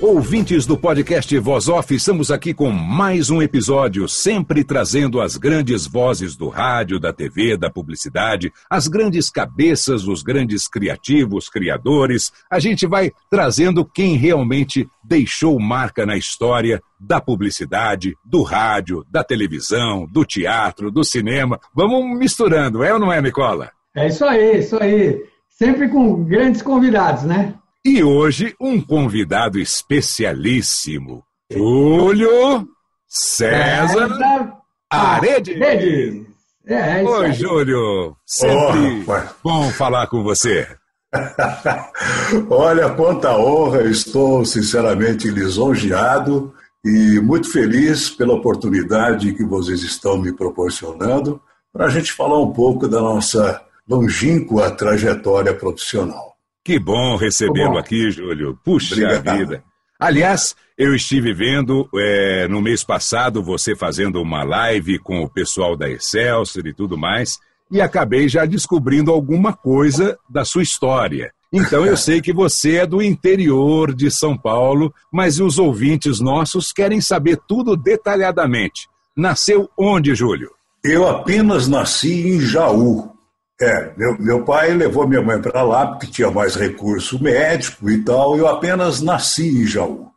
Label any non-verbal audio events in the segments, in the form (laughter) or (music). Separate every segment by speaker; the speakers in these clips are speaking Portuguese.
Speaker 1: Ouvintes do podcast Voz Off, estamos aqui com mais um episódio, sempre trazendo as grandes vozes do rádio, da TV, da publicidade, as grandes cabeças, os grandes criativos, criadores. A gente vai trazendo quem realmente deixou marca na história da publicidade, do rádio, da televisão, do teatro, do cinema. Vamos misturando, é ou não é, Nicola?
Speaker 2: É isso aí, isso aí. Sempre com grandes convidados, né?
Speaker 1: E hoje, um convidado especialíssimo, Júlio César Aredes. É, é Oi, Júlio. Sempre oh, bom falar com você. (laughs)
Speaker 3: Olha, quanta honra, estou sinceramente lisonjeado e muito feliz pela oportunidade que vocês estão me proporcionando para a gente falar um pouco da nossa longínqua trajetória profissional.
Speaker 1: Que bom recebê-lo aqui, Júlio. Puxa Obrigado. vida. Aliás, eu estive vendo é, no mês passado você fazendo uma live com o pessoal da Excelsior e tudo mais, e acabei já descobrindo alguma coisa da sua história. Então eu sei que você é do interior de São Paulo, mas os ouvintes nossos querem saber tudo detalhadamente. Nasceu onde, Júlio?
Speaker 3: Eu apenas nasci em Jaú, é, meu, meu pai levou minha mãe para lá porque tinha mais recurso médico e tal. Eu apenas nasci em Jaú.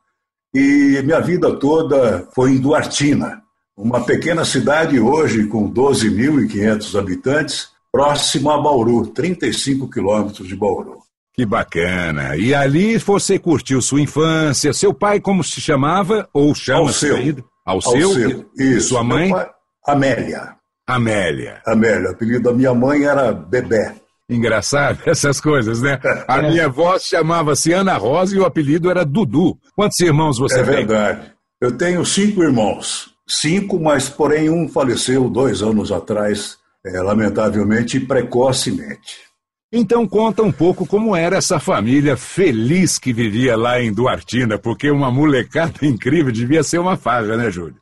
Speaker 3: E minha vida toda foi em Duartina, uma pequena cidade hoje com 12.500 habitantes, próxima a Bauru, 35 quilômetros de Bauru.
Speaker 1: Que bacana. E ali você curtiu sua infância. Seu pai como se chamava ou chama?
Speaker 3: Alceu.
Speaker 1: Alceu.
Speaker 3: Alceu. Isso.
Speaker 1: E sua mãe?
Speaker 3: Pai, Amélia.
Speaker 1: Amélia.
Speaker 3: Amélia. O apelido da minha mãe era Bebé.
Speaker 1: Engraçado (laughs) essas coisas, né? A é. minha avó chamava-se Ana Rosa e o apelido era Dudu. Quantos irmãos você
Speaker 3: é
Speaker 1: tem?
Speaker 3: É verdade. Eu tenho cinco irmãos. Cinco, mas porém um faleceu dois anos atrás, é, lamentavelmente precocemente.
Speaker 1: Então conta um pouco como era essa família feliz que vivia lá em Duartina, porque uma molecada (laughs) incrível devia ser uma farra, né, Júlio?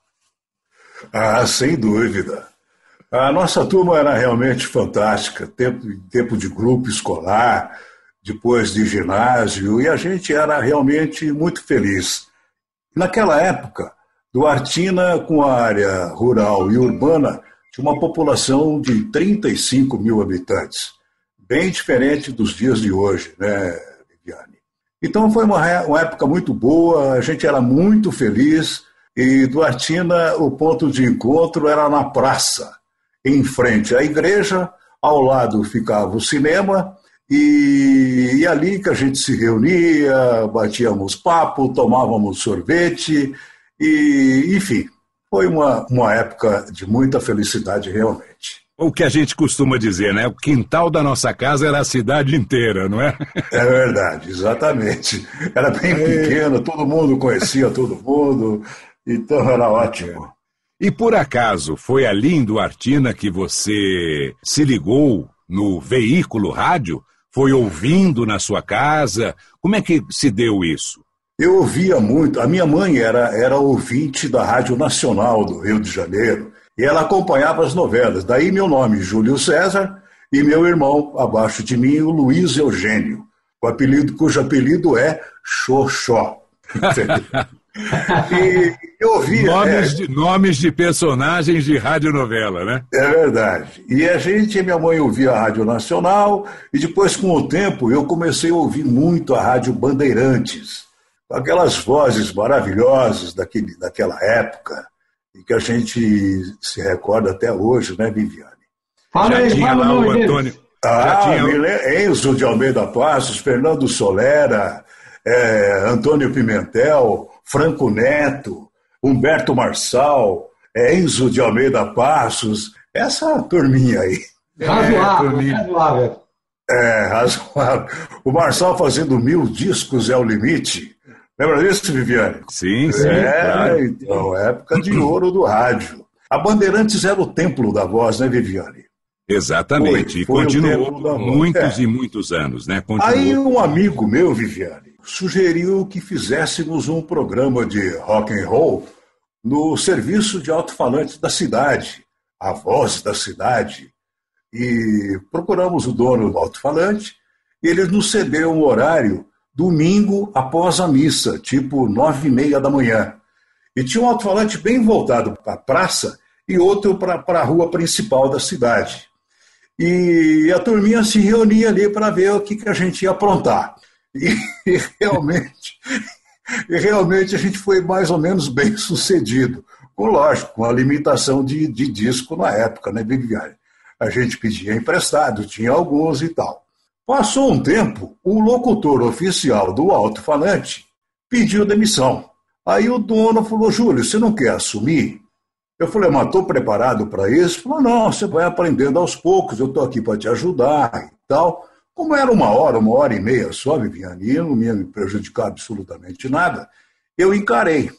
Speaker 3: Ah, sem dúvida. A nossa turma era realmente fantástica, tempo, tempo de grupo escolar, depois de ginásio, e a gente era realmente muito feliz. Naquela época, Duartina, com a área rural e urbana, tinha uma população de 35 mil habitantes, bem diferente dos dias de hoje, né, Viviane? Então foi uma, uma época muito boa, a gente era muito feliz, e Duartina, o ponto de encontro era na praça em frente à igreja, ao lado ficava o cinema, e, e ali que a gente se reunia, batíamos papo, tomávamos sorvete, e enfim, foi uma, uma época de muita felicidade realmente.
Speaker 1: O que a gente costuma dizer, né? O quintal da nossa casa era a cidade inteira, não é? (laughs)
Speaker 3: É verdade, exatamente. Era bem pequeno, todo mundo conhecia todo mundo, então era ótimo.
Speaker 1: E por acaso foi ali em Duartina que você se ligou no veículo rádio? Foi ouvindo na sua casa? Como é que se deu isso?
Speaker 3: Eu ouvia muito. A minha mãe era, era ouvinte da Rádio Nacional do Rio de Janeiro e ela acompanhava as novelas. Daí meu nome, Júlio César, e meu irmão, abaixo de mim, o Luiz Eugênio, o apelido, cujo apelido é Xoxó. (laughs) (laughs)
Speaker 1: E eu ouvia. Nomes, é, de, nomes de personagens de radionovela, né?
Speaker 3: É verdade. E a gente, minha mãe ouvia a Rádio Nacional, e depois, com o tempo, eu comecei a ouvir muito a Rádio Bandeirantes, aquelas vozes maravilhosas daquele, daquela época. e que a gente se recorda até hoje, né, Viviane?
Speaker 1: Fala Já aí, tinha fala lá o Antônio.
Speaker 3: Ah, tinha... Enzo de Almeida Passos, Fernando Solera, é, Antônio Pimentel, Franco Neto, Humberto Marçal, é, Enzo de Almeida Passos, essa turminha aí.
Speaker 2: Razoável, é, razoável.
Speaker 3: É, razoável. O Marçal fazendo mil discos é o limite. Lembra disso, Viviane?
Speaker 1: Sim, sim.
Speaker 3: É, claro. então, época de ouro do rádio. A Bandeirantes era o templo da voz, né, Viviane?
Speaker 1: Exatamente. Foi, foi e continuou muitos é. e muitos anos, né? Continuou.
Speaker 3: Aí um amigo meu, Viviane, sugeriu que fizéssemos um programa de rock and roll no serviço de alto-falantes da cidade, a voz da cidade. E procuramos o dono do alto-falante e ele nos cedeu um horário domingo após a missa, tipo nove e meia da manhã. E tinha um alto-falante bem voltado para a praça e outro para a rua principal da cidade. E a turminha se reunia ali para ver o que, que a gente ia aprontar. E, (laughs) e realmente, e realmente a gente foi mais ou menos bem sucedido. Com, lógico, com a limitação de, de disco na época, né, Viviane? A gente pedia emprestado, tinha alguns e tal. Passou um tempo, o locutor oficial do alto-falante pediu demissão. Aí o dono falou: Júlio, você não quer assumir? Eu falei, mas estou preparado para isso? Ele falou, não, você vai aprendendo aos poucos, eu estou aqui para te ajudar e tal. Como era uma hora, uma hora e meia só, Viviane, e não ia me prejudicar absolutamente nada, eu encarei.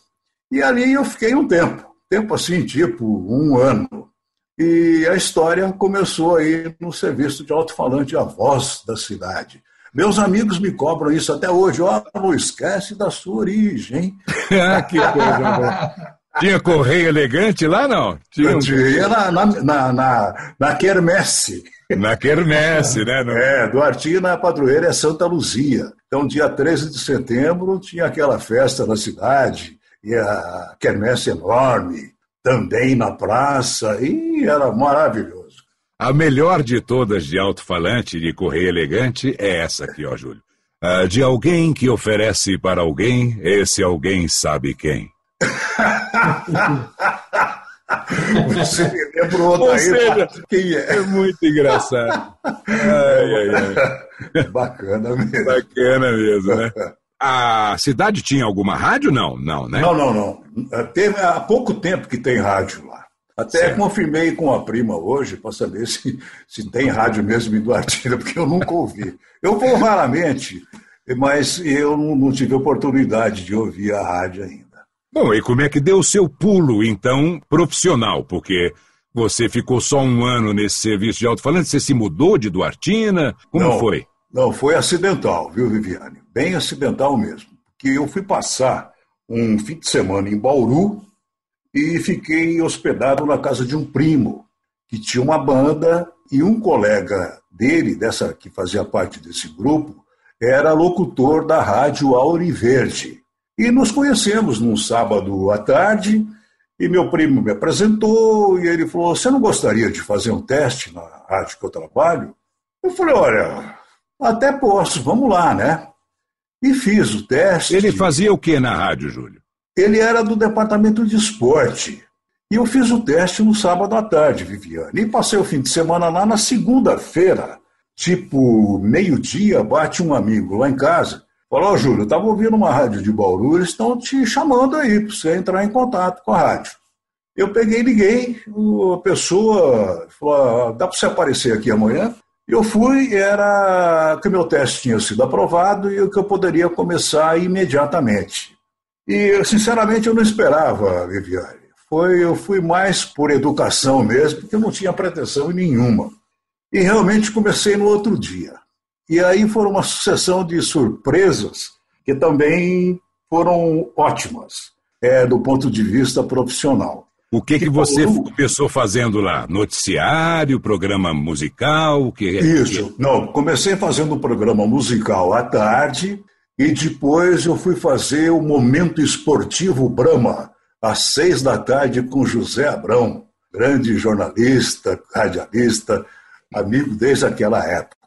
Speaker 3: E ali eu fiquei um tempo, tempo assim, tipo um ano. E a história começou aí no serviço de alto-falante A Voz da Cidade. Meus amigos me cobram isso até hoje. Ó, oh, não esquece da sua origem. (laughs)
Speaker 1: que coisa boa. Tinha correio elegante lá, não?
Speaker 3: Tinha. Tinha na, na, na, na, na Quermesse.
Speaker 1: Na Quermesse, né? No...
Speaker 3: É, Duartinho na padroeira é Santa Luzia. Então, dia 13 de setembro, tinha aquela festa na cidade, e a Quermesse enorme também na praça, e era maravilhoso.
Speaker 1: A melhor de todas de alto-falante de correio elegante é essa aqui, ó, Júlio. A de alguém que oferece para alguém, esse alguém sabe quem. (laughs)
Speaker 3: Você me lembrou Ou seja,
Speaker 1: quem é? É muito engraçado. Ai, ai,
Speaker 3: ai. Bacana mesmo.
Speaker 1: Bacana mesmo, né? A cidade tinha alguma rádio? Não, não, né?
Speaker 3: Não, não, não. Teve há pouco tempo que tem rádio lá. Até certo. confirmei com a prima hoje para saber se, se tem rádio mesmo em Duartina, porque eu nunca ouvi. Eu vou raramente, mas eu não tive oportunidade de ouvir a rádio ainda.
Speaker 1: Bom, e como é que deu o seu pulo, então, profissional? Porque você ficou só um ano nesse serviço de alto-falante, você se mudou de Duartina? Como
Speaker 3: não,
Speaker 1: foi?
Speaker 3: Não, foi acidental, viu, Viviane? Bem acidental mesmo. Que eu fui passar um fim de semana em Bauru e fiquei hospedado na casa de um primo que tinha uma banda e um colega dele, dessa que fazia parte desse grupo, era locutor da rádio Auriverde. E nos conhecemos num sábado à tarde e meu primo me apresentou e ele falou: Você não gostaria de fazer um teste na rádio que eu trabalho? Eu falei: Olha, até posso, vamos lá, né? E fiz o teste.
Speaker 1: Ele fazia o que na rádio, Júlio?
Speaker 3: Ele era do departamento de esporte. E eu fiz o teste no sábado à tarde, Viviane. E passei o fim de semana lá na segunda-feira, tipo meio-dia, bate um amigo lá em casa. Falou, Júlio, eu estava ouvindo uma rádio de Bauru, eles estão te chamando aí para você entrar em contato com a rádio. Eu peguei, liguei, a pessoa falou, dá para você aparecer aqui amanhã? Eu fui, era que meu teste tinha sido aprovado e que eu poderia começar imediatamente. E, sinceramente, eu não esperava, Viviane. Foi, eu fui mais por educação mesmo, porque eu não tinha pretensão nenhuma. E realmente comecei no outro dia. E aí foram uma sucessão de surpresas que também foram ótimas, é, do ponto de vista profissional.
Speaker 1: O que, que você começou fazendo lá? Noticiário, programa musical? O que
Speaker 3: é Isso. Não, comecei fazendo um programa musical à tarde e depois eu fui fazer o Momento Esportivo Brahma, às seis da tarde, com José Abrão, grande jornalista, radialista, amigo desde aquela época.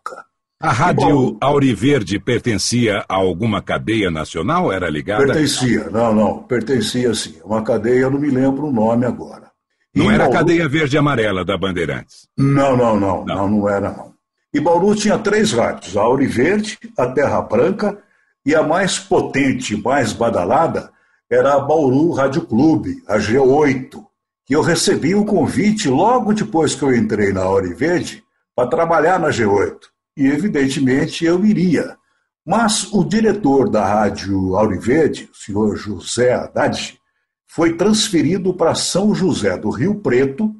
Speaker 1: A Rádio Auriverde pertencia a alguma cadeia nacional? Era ligada?
Speaker 3: Pertencia, não, não, pertencia sim. Uma cadeia, eu não me lembro o nome agora.
Speaker 1: Não era Bauru... a cadeia verde e amarela da Bandeirantes?
Speaker 3: Não, não, não, não, não, era não. E Bauru tinha três rádios, a Auriverde, a Terra Branca e a mais potente, mais badalada, era a Bauru Rádio Clube, a G8, que eu recebi o convite logo depois que eu entrei na Auriverde para trabalhar na G8 e, evidentemente, eu iria. Mas o diretor da Rádio Auriverde, o senhor José Haddad, foi transferido para São José do Rio Preto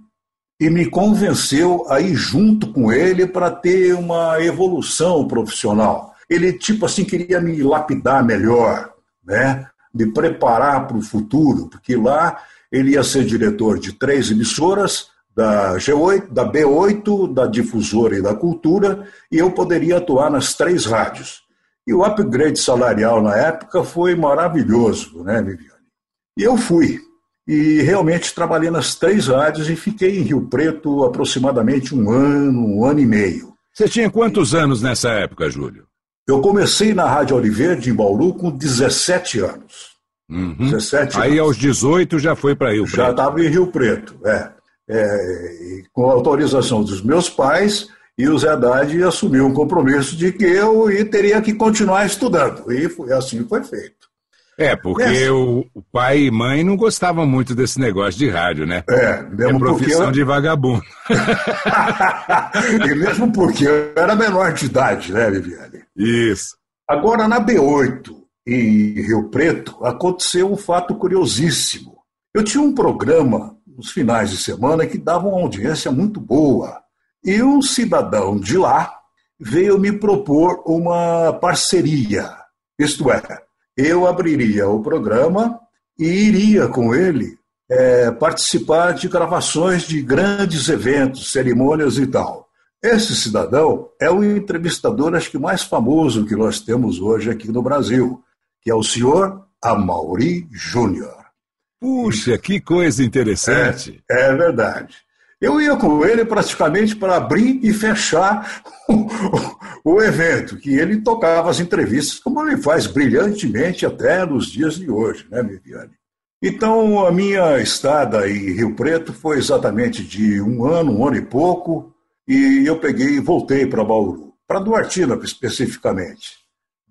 Speaker 3: e me convenceu a ir junto com ele para ter uma evolução profissional. Ele, tipo assim, queria me lapidar melhor, né? me preparar para o futuro, porque lá ele ia ser diretor de três emissoras da G8, da B8, da Difusora e da Cultura, e eu poderia atuar nas três rádios. E o upgrade salarial na época foi maravilhoso, né, Viviane? E eu fui. E realmente trabalhei nas três rádios e fiquei em Rio Preto aproximadamente um ano, um ano e meio.
Speaker 1: Você tinha quantos anos nessa época, Júlio?
Speaker 3: Eu comecei na Rádio Oliveira, em Bauru, com 17 anos.
Speaker 1: Uhum. 17 Aí aos 18 já foi para Rio Preto.
Speaker 3: Já estava em Rio Preto, é é, com autorização dos meus pais, e o Zé Haddad assumiu um compromisso de que eu teria que continuar estudando. E foi, assim foi feito.
Speaker 1: É, porque o, o, pai e mãe não gostavam muito desse negócio de rádio, né?
Speaker 3: É, mesmo
Speaker 1: é profissão
Speaker 3: porque...
Speaker 1: de vagabundo. (laughs)
Speaker 3: e mesmo porque eu era menor de idade, né, Viviane?
Speaker 1: Isso.
Speaker 3: Agora, na B8, em Rio Preto, aconteceu um fato curiosíssimo. Eu tinha um programa nos finais de semana que davam uma audiência muito boa. E um cidadão de lá veio me propor uma parceria. Isto é, eu abriria o programa e iria com ele é, participar de gravações de grandes eventos, cerimônias e tal. Esse cidadão é o entrevistador, acho que mais famoso que nós temos hoje aqui no Brasil, que é o senhor Amaury Júnior.
Speaker 1: Puxa, que coisa interessante.
Speaker 3: É, é verdade. Eu ia com ele praticamente para abrir e fechar o, o, evento, que ele tocava as entrevistas, como ele faz brilhantemente até nos dias de hoje, né, Viviane? Então, a minha estada em Rio Preto foi exatamente de um ano, um ano e pouco, e eu peguei e voltei para Bauru, para Duartina especificamente.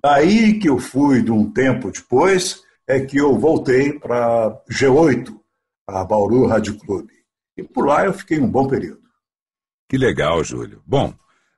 Speaker 3: Daí que eu fui, de um tempo depois, é que eu voltei para G8, a Bauru Rádio Clube. E por lá eu fiquei um bom período.
Speaker 1: Que legal, Júlio. Bom,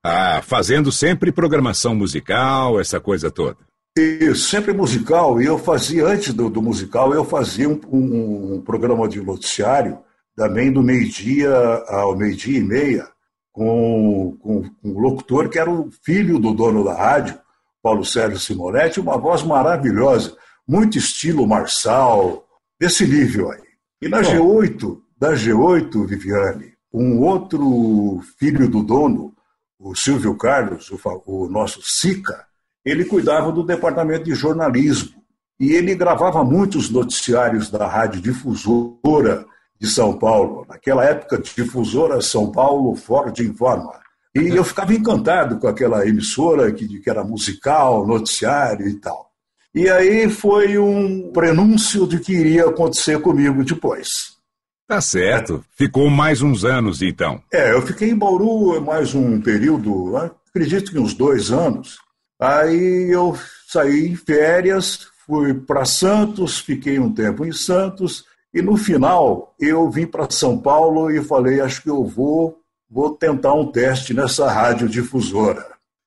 Speaker 1: ah, fazendo sempre programação musical, essa coisa toda.
Speaker 3: Isso, sempre musical. E eu fazia, antes do, do musical, eu fazia um, um, um, programa de noticiário, também do meio-dia ao meio-dia e meia, com, com, com um locutor que era o filho do dono da rádio, Paulo Sérgio Simonetti, uma voz maravilhosa muito estilo Marçal, desse nível aí. E na G8, da G8, Viviane, um outro filho do dono, o Silvio Carlos, o, o nosso Sica, ele cuidava do departamento de jornalismo. E ele gravava muitos noticiários da Rádio Difusora de São Paulo. Naquela época, Difusora São Paulo Ford Informa. E eu ficava encantado com aquela emissora que, que era musical, noticiário e tal. E aí foi um prenúncio de que iria acontecer comigo depois.
Speaker 1: Tá certo. Ficou mais uns anos, então.
Speaker 3: É, eu fiquei em Bauru mais um período, acredito que uns dois anos. Aí eu saí em férias, fui para Santos, fiquei um tempo em Santos, e no final eu vim para São Paulo e falei, acho que eu vou, vou tentar um teste nessa radiodifusora.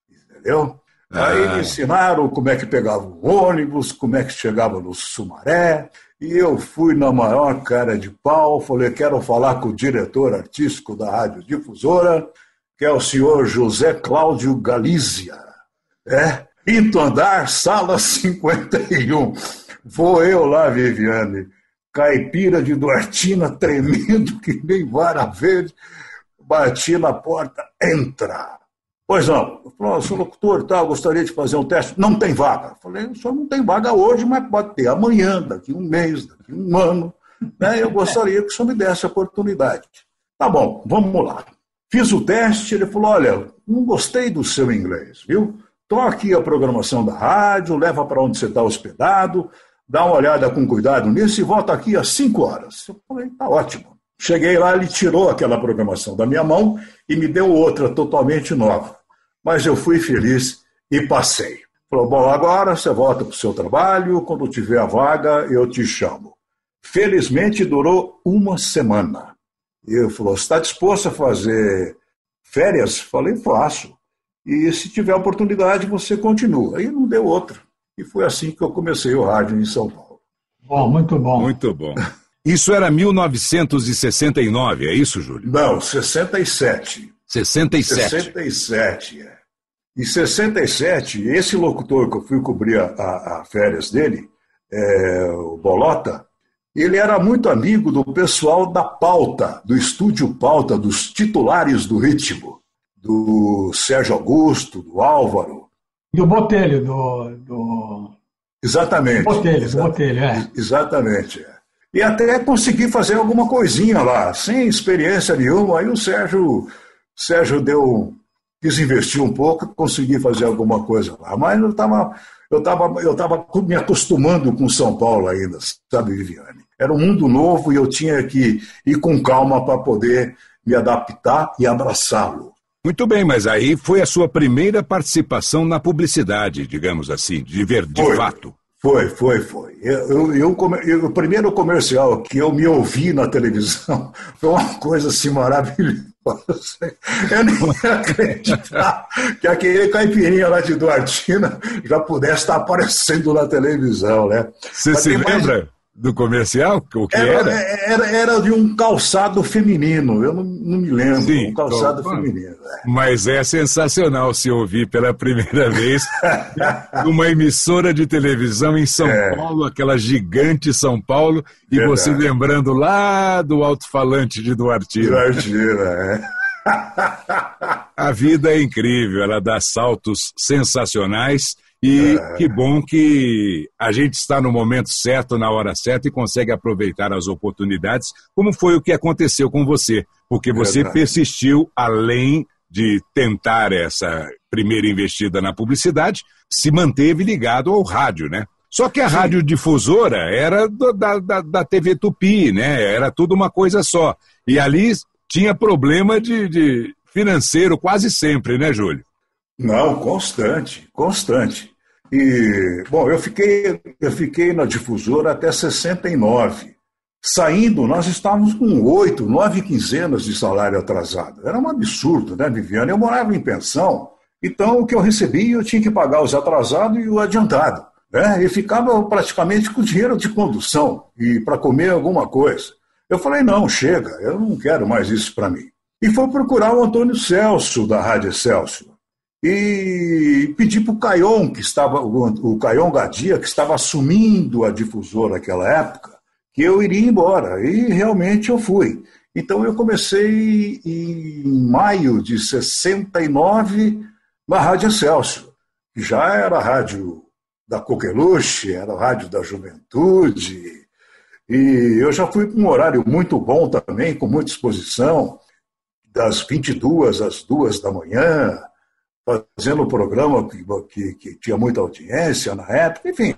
Speaker 3: Entendeu? Aí me ah. ensinaram como é que pegava o ônibus, como é que chegava no Sumaré. E eu fui na maior cara de pau, falei, quero falar com o diretor artístico da Rádio Difusora, que é o senhor José Cláudio Galizia. É, quinto andar, sala (laughs) 51. Vou eu lá, Viviane, caipira de Duartina, tremendo (laughs) que nem vara verde, bati na porta, entra. Pois não. Eu falei, sou locutor tal, gostaria de fazer um teste. Não tem vaga. Falei, o senhor não tem vaga hoje, mas pode ter amanhã, daqui um mês, daqui um ano. Né? Eu gostaria que o senhor me desse a oportunidade. Tá bom, vamos lá. Fiz o teste, ele falou: Olha, não gostei do seu inglês, viu? Toma aqui a programação da rádio, leva para onde você está hospedado, dá uma olhada com cuidado nisso e volta aqui às 5 horas. Eu falei: Tá ótimo. Cheguei lá, ele tirou aquela programação da minha mão e me deu outra totalmente nova. Mas eu fui feliz e passei. Falou: Bom, agora você volta para o seu trabalho, quando tiver a vaga, eu te chamo. Felizmente durou uma semana. E ele falou: está disposto a fazer férias? Falei: faço. E se tiver oportunidade, você continua. Aí não deu outra. E foi assim que eu comecei o rádio em São Paulo.
Speaker 2: Bom, muito bom.
Speaker 1: Muito bom. Isso era 1969, é isso, Júlio?
Speaker 3: Não, 67.
Speaker 1: 67.
Speaker 3: 67, é. Em 67, esse locutor que eu fui cobrir a, a, a férias dele, é, o Bolota, ele era muito amigo do pessoal da pauta, do estúdio pauta, dos titulares do ritmo, do Sérgio Augusto, do Álvaro.
Speaker 2: Do Botelho, do. do...
Speaker 3: Exatamente.
Speaker 2: Botelho, exatamente, Botelho, é.
Speaker 3: Exatamente. É. E até consegui fazer alguma coisinha lá, sem experiência nenhuma. Aí o Sérgio, Sérgio deu, quis investir um pouco, consegui fazer alguma coisa lá. Mas eu estava eu tava, eu tava me acostumando com São Paulo ainda, sabe, Viviane? Era um mundo novo e eu tinha que ir com calma para poder me adaptar e abraçá-lo.
Speaker 1: Muito bem, mas aí foi a sua primeira participação na publicidade, digamos assim, de ver de
Speaker 3: foi,
Speaker 1: fato.
Speaker 3: Foi, foi, foi. Eu, eu, eu, o primeiro comercial que eu me ouvi na televisão (laughs) foi uma coisa assim maravilhosa. Eu nem (laughs) acreditar que aquele caipirinha lá de Duartina já pudesse estar aparecendo na televisão, né?
Speaker 1: Você se lembra? Mais do comercial? O que era?
Speaker 3: Era, era, era de um calçado feminino, eu não, não me lembro. Sim, um calçado então, feminino. É.
Speaker 1: Mas é sensacional se ouvir pela primeira vez (laughs) numa emissora de televisão em São é. Paulo, aquela gigante São Paulo, e Verdade. você lembrando lá do alto-falante de Duartina.
Speaker 3: Duartina, é. (laughs)
Speaker 1: A vida é incrível, ela dá saltos sensacionais e é. que bom que a gente está no momento certo, na hora certa e consegue aproveitar as oportunidades, como foi o que aconteceu com você, porque você Verdade. persistiu além de tentar essa primeira investida na publicidade, se manteve ligado ao rádio, né? Só que a Sim. radiodifusora era do, da, da, da, TV Tupi, né? Era tudo uma coisa só. E ali tinha problema de, de financeiro quase sempre, né, Júlio?
Speaker 3: Não, constante, constante. E, bom, eu fiquei, eu fiquei na difusora até 69. Saindo, nós estávamos com oito, nove quinzenas de salário atrasado. Era um absurdo, né, Viviane? Eu morava em pensão, então o que eu recebia eu tinha que pagar os atrasados e o adiantado. Né? E ficava praticamente com dinheiro de condução e para comer alguma coisa. Eu falei, não, chega, eu não quero mais isso para mim. E fui procurar o Antônio Celso, da Rádio Celso e pedi para o Caion, que estava, o Caion Gadia, que estava assumindo a difusora naquela época, que eu iria embora. E realmente eu fui. Então eu comecei em maio de 69 na Rádio Celso, já era a rádio da Coqueluche, era a rádio da juventude. E eu já fui para um horário muito bom também, com muita exposição, das 22 às 2 da manhã, fazendo um programa que, que, que, tinha muita audiência na época, enfim.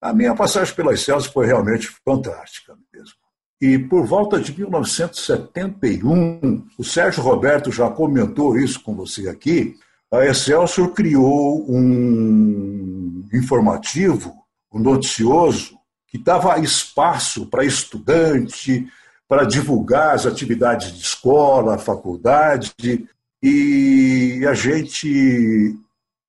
Speaker 3: A minha passagem pelas Celso foi realmente fantástica mesmo. E por volta de 1971, o Sérgio Roberto já comentou isso com você aqui, a Excelsior criou um informativo, um noticioso, que dava espaço para estudante, para divulgar as atividades de escola, faculdade, e a gente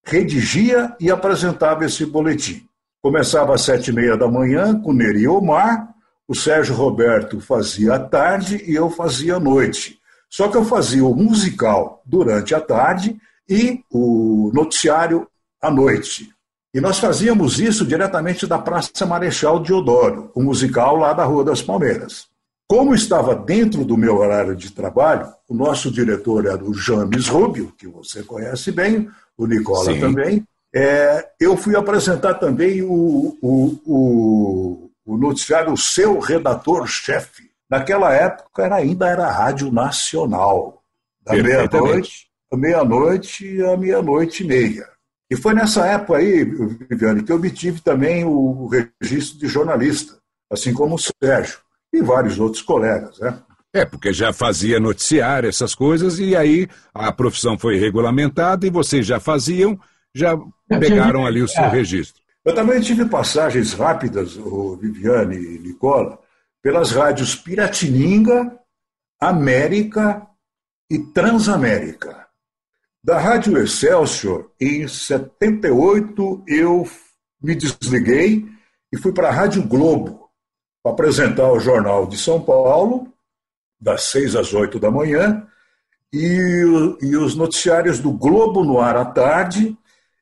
Speaker 3: redigia e apresentava esse boletim. Começava às sete e meia da manhã com Neri Omar, o Sérgio Roberto fazia à tarde e eu fazia à noite. Só que eu fazia o musical durante a tarde e o noticiário à noite. E nós fazíamos isso diretamente da Praça Marechal Deodoro, o musical lá da Rua das Palmeiras. Como estava dentro do meu horário de trabalho, o nosso diretor era o James Rubio, que você conhece bem, o Nicola Sim. também. É, eu fui apresentar também o, o, o, o noticiário O Seu Redator-Chefe. Naquela época era, ainda era a Rádio Nacional. Da meia-noite, meia-noite à meia-noite e meia. E foi nessa época aí, Viviane, que eu obtive também o registro de jornalista, assim como o Sérgio e vários outros colegas, né?
Speaker 1: É, porque já fazia noticiário, essas coisas, e aí a profissão foi regulamentada e vocês já faziam, já pegaram ali o seu registro.
Speaker 3: Eu também tive passagens rápidas, Viviane e Nicola, pelas rádios Piratininga, América e Transamérica. Da Rádio Excelsior, em 78, eu me desliguei e fui para a Rádio Globo apresentar o Jornal de São Paulo, das seis às oito da manhã, e, e os noticiários do Globo no ar à tarde,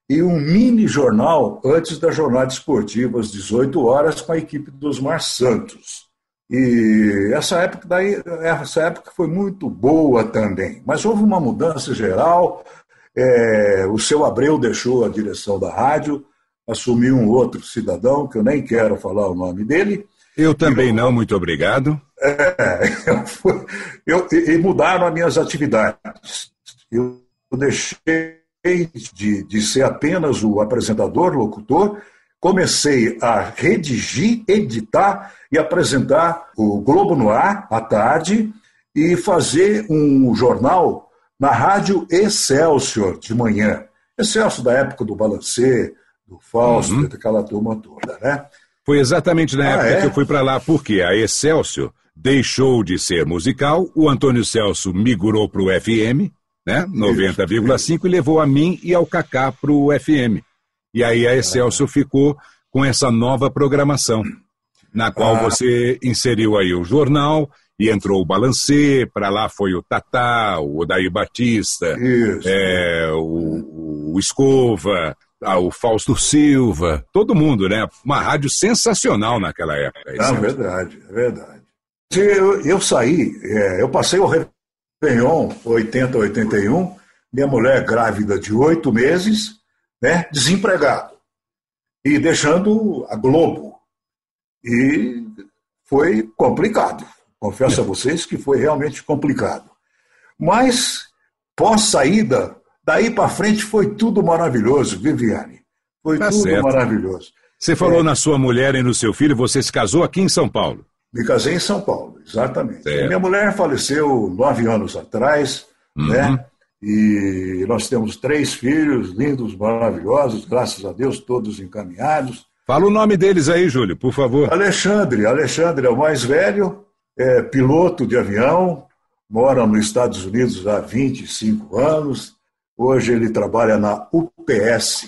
Speaker 3: e um mini jornal antes da jornada esportiva, às 18 horas, com a equipe dos Mar Santos. E essa época, daí, essa época foi muito boa também. Mas houve uma mudança geral. É, o seu Abreu deixou a direção da rádio, assumiu um outro cidadão, que eu nem quero falar o nome dele.
Speaker 1: Eu também eu, não, muito obrigado.
Speaker 3: É, (laughs) eu, eu, e mudaram as minhas atividades. Eu deixei de, de ser apenas o apresentador, locutor, comecei a redigir, editar e apresentar o Globo no Ar à tarde e fazer um jornal na Rádio Excelsior de manhã. Excelsior da época do Balancê, do Fausto, uhum. daquela turma toda, né?
Speaker 1: Foi exatamente na ah, época é? que eu fui para lá, porque a Excelsior deixou de ser musical, o Antônio Celso migrou para o FM, né? 90,5 e levou a mim e ao Kaká para o FM. E aí a Excelsior ficou com essa nova programação, na qual ah. você inseriu aí o jornal e entrou o Balancê, para lá foi o Tatá, o Odair Batista, é, o, o Escova, ah, o Fausto Silva, todo mundo, né? Uma rádio sensacional naquela época.
Speaker 3: É ah, verdade, é verdade. Eu, eu saí, é, eu passei o Réveillon 80, 81, minha mulher grávida de oito meses, né, desempregado, e deixando a Globo. E foi complicado. Confesso a vocês que foi realmente complicado. Mas, pós-saída, daí para frente foi tudo maravilhoso, Viviane. Foi tá tudo certo. maravilhoso.
Speaker 1: Você falou é, na sua mulher e no seu filho, você se casou aqui em São Paulo.
Speaker 3: Me casei em São Paulo, exatamente. Minha mulher faleceu nove anos atrás, uhum. né? E nós temos três filhos lindos, maravilhosos, graças a Deus, todos encaminhados.
Speaker 1: Fala o nome deles aí, Júlio, por favor.
Speaker 3: Alexandre. Alexandre é o mais velho, é piloto de avião, mora nos Estados Unidos há 25 anos. Hoje ele trabalha na UPS,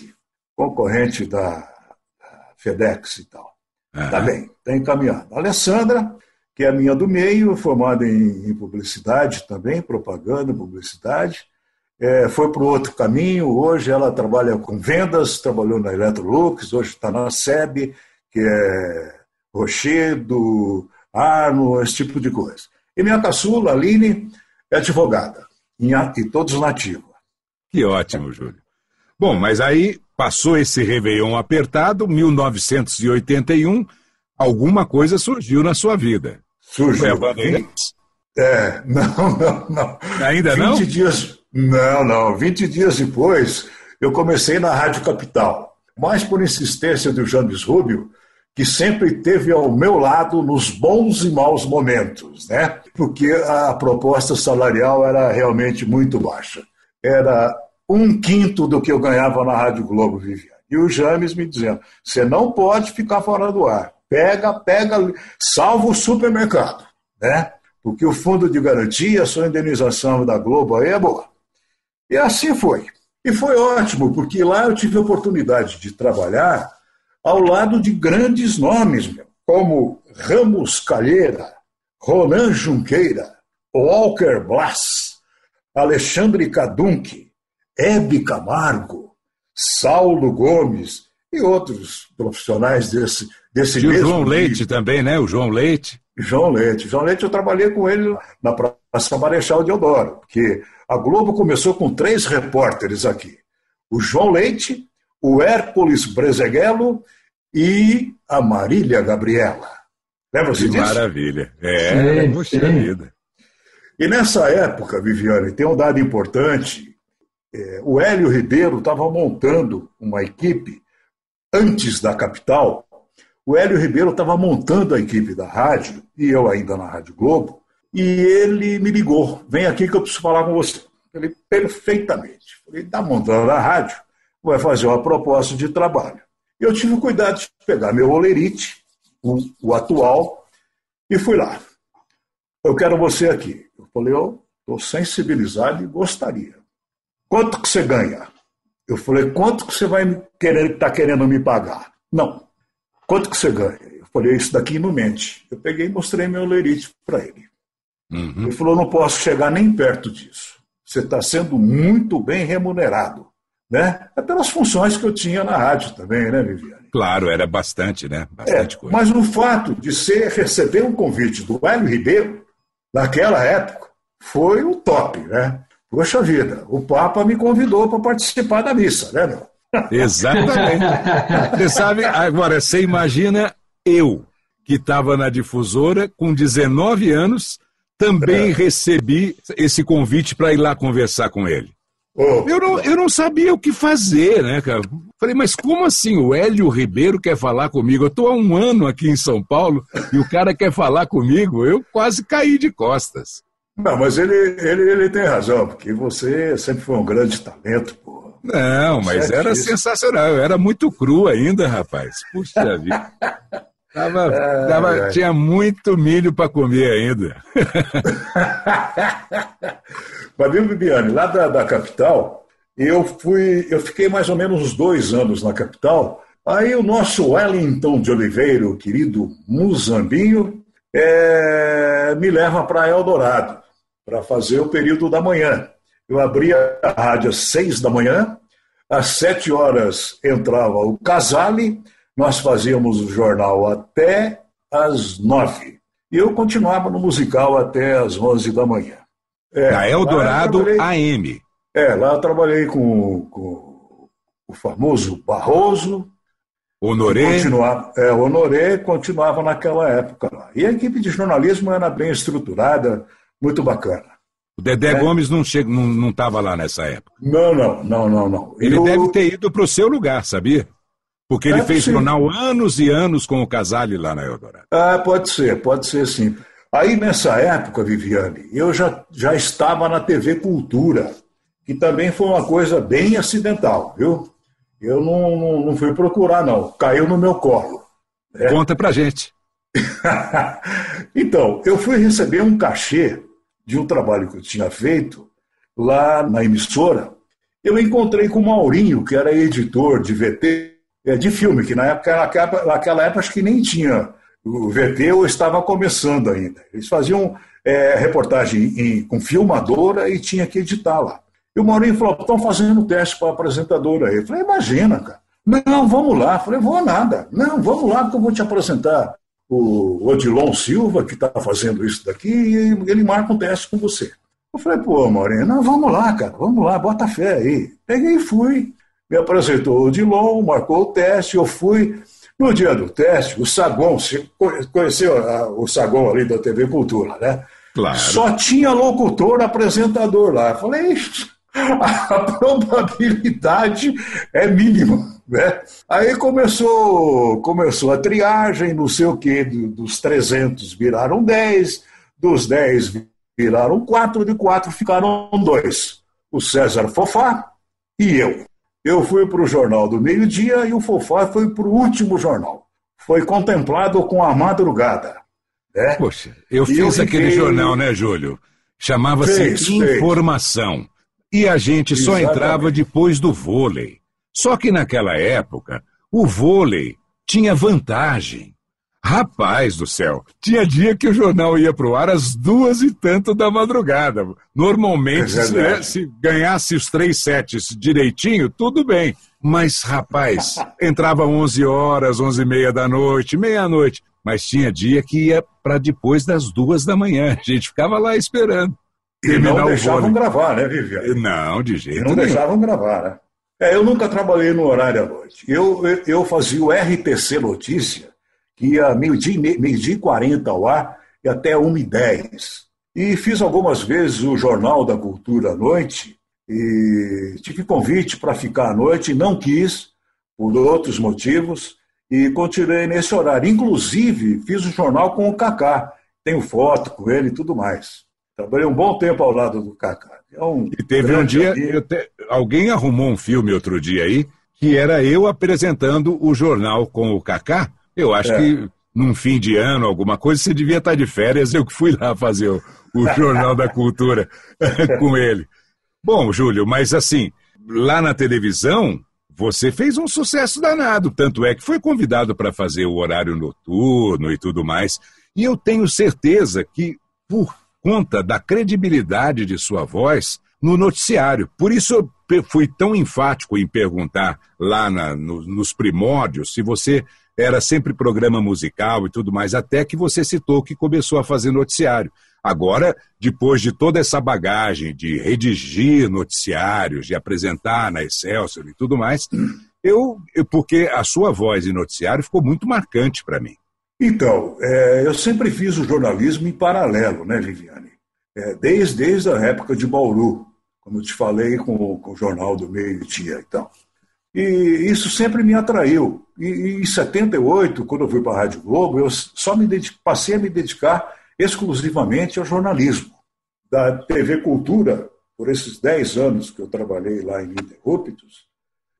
Speaker 3: concorrente da FedEx e tal. Uhum. Tá bem, está encaminhado. A Alessandra, que é a minha do meio, formada em, em publicidade também, propaganda, publicidade, é, foi para o outro caminho. Hoje ela trabalha com vendas, trabalhou na Electrolux, hoje está na SEB, que é Rochedo, Arno, esse tipo de coisa. E minha caçula, Aline, é advogada, e todos nativos.
Speaker 1: Que ótimo, Júlio. Bom, mas aí Passou esse Réveillon apertado, 1981, alguma coisa surgiu na sua vida.
Speaker 3: Surgiu. É, não, não, não.
Speaker 1: Ainda 20 não?
Speaker 3: Dias, não, não. 20 dias depois, eu comecei na Rádio Capital. Mais por insistência do James Rubio, que sempre teve ao meu lado nos bons e maus momentos, né? Porque a proposta salarial era realmente muito baixa. Era um quinto do que eu ganhava na Rádio Globo, Viviane. E o James me dizendo: você não pode ficar fora do ar. Pega, pega, salva o supermercado, né? Porque o fundo de garantia, a sua indenização da Globo aí é boa. E assim foi. E foi ótimo, porque lá eu tive a oportunidade de trabalhar ao lado de grandes nomes, como Ramos Calheira, Ronan Junqueira, Walker Blas, Alexandre Cadunque, Hebe Camargo, Saulo Gomes e outros profissionais desse, desse
Speaker 1: e mesmo. o João Leite também, né? O João Leite.
Speaker 3: João Leite. João Leite, eu trabalhei com ele na Praça Marechal Deodoro, porque a Globo começou com três repórteres aqui: o João Leite, o Hércules Brezeguelo e a Marília Gabriela. Lembra-se disso?
Speaker 1: Maravilha. É, sim, puxa sim. vida.
Speaker 3: E nessa época, Viviane, tem um dado importante: é, o Hélio Ribeiro estava montando uma equipe antes da capital. O Hélio Ribeiro estava montando a equipe da rádio, e eu ainda na Rádio Globo, e ele me ligou: vem aqui que eu preciso falar com você. Falei, perfeitamente. Falei, está montando a rádio, vai fazer uma proposta de trabalho. Eu tive cuidado de pegar meu olerite, o, o atual, e fui lá. Eu quero você aqui. Eu falei, eu estou sensibilizado e gostaria. Quanto que você ganha? Eu falei, quanto que você vai querer estar tá querendo me pagar? Não. Quanto que você ganha? Eu falei, isso daqui não mente. Eu peguei e mostrei meu lerite para ele. Uhum. Ele falou, não posso chegar nem perto disso. Você está sendo muito bem remunerado. Né? É pelas funções que eu tinha na rádio também, né, Viviane?
Speaker 1: Claro, era bastante, né? Bastante
Speaker 3: é, coisa. Mas o fato de ser receber um convite do Hélio Ribeiro, naquela época, foi o top, né? Poxa vida, o Papa me convidou para participar da missa, né, meu?
Speaker 1: Exatamente. você sabe, agora, você imagina eu, que estava na difusora com 19 anos, também é. recebi esse convite para ir lá conversar com ele. Oh. Eu, não, eu não sabia o que fazer, né, cara? Falei, mas como assim? O Hélio Ribeiro quer falar comigo? Eu estou há um ano aqui em São Paulo e o cara quer falar comigo? Eu quase caí de costas.
Speaker 3: Não, mas ele, ele, ele tem razão, porque você sempre foi um grande talento, pô.
Speaker 1: Não, mas era sensacional. Eu era muito cru ainda, rapaz. Puxa (laughs) vida. Tava, tava, tinha muito milho para comer ainda. (laughs)
Speaker 3: Mas viu, Bibiane, lá da, da, capital, eu fui, eu fiquei mais ou menos uns dois anos na capital. Aí o nosso Wellington de Oliveira, o querido Muzambinho, é, me leva para Eldorado para fazer o período da manhã. Eu abria a rádio às seis da manhã, às sete horas entrava o Casale nós fazíamos o jornal até às nove. E eu continuava no musical até às onze da manhã.
Speaker 1: É, Na Eldorado AM.
Speaker 3: É, lá eu trabalhei com, com o famoso Barroso.
Speaker 1: Honoré.
Speaker 3: Continuava, é, Honoré continuava naquela época lá. E a equipe de jornalismo era bem estruturada, muito bacana.
Speaker 1: O Dedé é. Gomes não estava não, não lá nessa época.
Speaker 3: Não, não, não, não, não.
Speaker 1: Ele eu... deve ter ido para o seu lugar, sabia? Porque ele é fez jornal anos e anos com o Casale lá na Eldorado.
Speaker 3: Ah, pode ser, pode ser sim. Aí nessa época, Viviane, eu já, já estava na TV Cultura, que também foi uma coisa bem acidental, viu? Eu não, não, não fui procurar, não. Caiu no meu colo.
Speaker 1: Né? Conta pra gente. (laughs)
Speaker 3: então, eu fui receber um cachê de um trabalho que eu tinha feito lá na emissora. Eu encontrei com o Maurinho, que era editor de VT é, de filme, que na época, naquela, naquela época acho que nem tinha o VT ou estava começando ainda. Eles faziam é, reportagem em, com filmadora e tinha que editar lá. E o Maurinho falou: estão fazendo teste para apresentadora aí. Eu falei: imagina, cara. Não, vamos lá. Eu falei: vou nada. Não, vamos lá, porque eu vou te apresentar o Odilon Silva, que está fazendo isso daqui, e ele marca um teste com você. Eu falei: pô, Maurinho, não, vamos lá, cara, vamos lá, bota fé aí. Peguei e fui me apresentou o Dilon, marcou o teste, eu fui. No dia do teste, o Sagon, você conheceu o Sagon ali da TV Cultura, né?
Speaker 1: Claro.
Speaker 3: Só tinha locutor, apresentador lá. Eu falei, a probabilidade é mínima. Né? Aí começou, começou a triagem, não sei o quê, dos 300 viraram 10, dos 10 viraram 4, de 4 ficaram 2. O César Fofá e eu. Eu fui para o Jornal do Meio-Dia e o Fofá foi para o último jornal. Foi contemplado com a madrugada. Né?
Speaker 1: Poxa, eu e fiz eu fiquei... aquele jornal, né, Júlio? Chamava-se Informação. Fez. E a gente só Exatamente. entrava depois do vôlei. Só que naquela época, o vôlei tinha vantagem. Rapaz do céu, tinha dia que o jornal ia pro ar às duas e tanto da madrugada. Normalmente, é se, né, se, ganhasse os três sets direitinho, tudo bem. Mas, rapaz, (laughs) entrava 11 horas, 11 e meia da noite, meia-noite. Mas tinha dia que ia para depois das duas da manhã. A gente ficava lá esperando.
Speaker 3: E não deixavam gravar, né, Viviane?
Speaker 1: Não, de jeito
Speaker 3: nenhum.
Speaker 1: Não
Speaker 3: deixavam gravar, né? É, eu nunca trabalhei no horário à noite. Eu, eu, eu fazia o RTC Notícia, que ia meio-dia meio dia e 40 ao ar e até 1 e 10. E fiz algumas vezes o Jornal da Cultura à noite, e tive convite para ficar à noite, não quis, por outros motivos, e continuei nesse horário. Inclusive, fiz o jornal com o Cacá, tenho foto com ele e tudo mais. Trabalhei um bom tempo ao lado do Cacá.
Speaker 1: É um e teve um dia, te... alguém arrumou um filme outro dia aí, que era eu apresentando o jornal com o Cacá. Eu acho é. que num fim de ano, alguma coisa, você devia estar de férias, eu que fui lá fazer o, o Jornal da Cultura (laughs) com ele. Bom, Júlio, mas assim, lá na televisão, você fez um sucesso danado, tanto é que foi convidado para fazer o horário noturno e tudo mais. E eu tenho certeza que, por conta da credibilidade de sua voz no noticiário, por isso eu fui tão enfático em perguntar lá na, no, nos primórdios se você era sempre programa musical e tudo mais, até que você citou que começou a fazer noticiário. Agora, depois de toda essa bagagem de redigir noticiários, de apresentar na Excelsior e tudo mais, eu, eu porque a sua voz em noticiário ficou muito marcante para mim.
Speaker 3: Então, é, eu sempre fiz o jornalismo em paralelo, né, Viviane? É, desde, desde a época de Bauru, como eu te falei com, com o Jornal do Meio-Dia. Então. E isso sempre me atraiu. E, e em 78, quando eu fui para a Rádio Globo, eu só me dedico, passei a me dedicar exclusivamente ao jornalismo. Da TV Cultura, por esses 10 anos que eu trabalhei lá em Interruptos,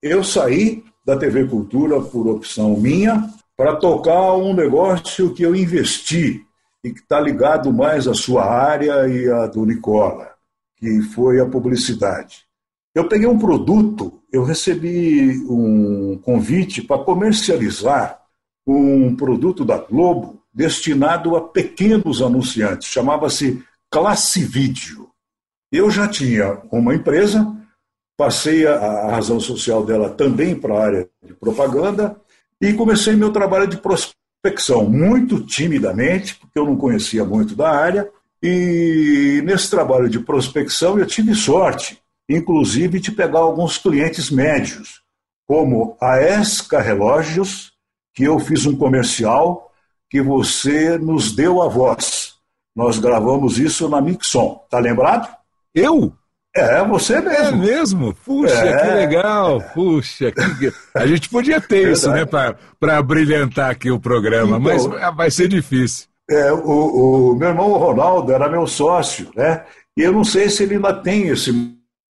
Speaker 3: eu saí da TV Cultura por opção minha para tocar um negócio que eu investi e que está ligado mais à sua área e à do Nicola, que foi a publicidade. Eu peguei um produto, eu recebi um convite para comercializar um produto da Globo destinado a pequenos anunciantes, chamava-se Classe Vídeo. Eu já tinha uma empresa, passei a, a razão social dela também para a área de propaganda e comecei meu trabalho de prospecção, muito timidamente, porque eu não conhecia muito da área, e nesse trabalho de prospecção eu tive sorte, inclusive de pegar alguns clientes médios, como a Esca Relógios, que eu fiz um comercial que você nos deu a voz. Nós gravamos isso na Mixon. Tá lembrado?
Speaker 1: Eu?
Speaker 3: É, você mesmo.
Speaker 1: É mesmo? Puxa, é, que legal. Puxa, que... a gente podia ter isso, né, para brilhantar aqui o programa, então, mas vai ser difícil.
Speaker 3: É, o, o, meu irmão Ronaldo era meu sócio, né? E eu não sei se ele ainda tem esse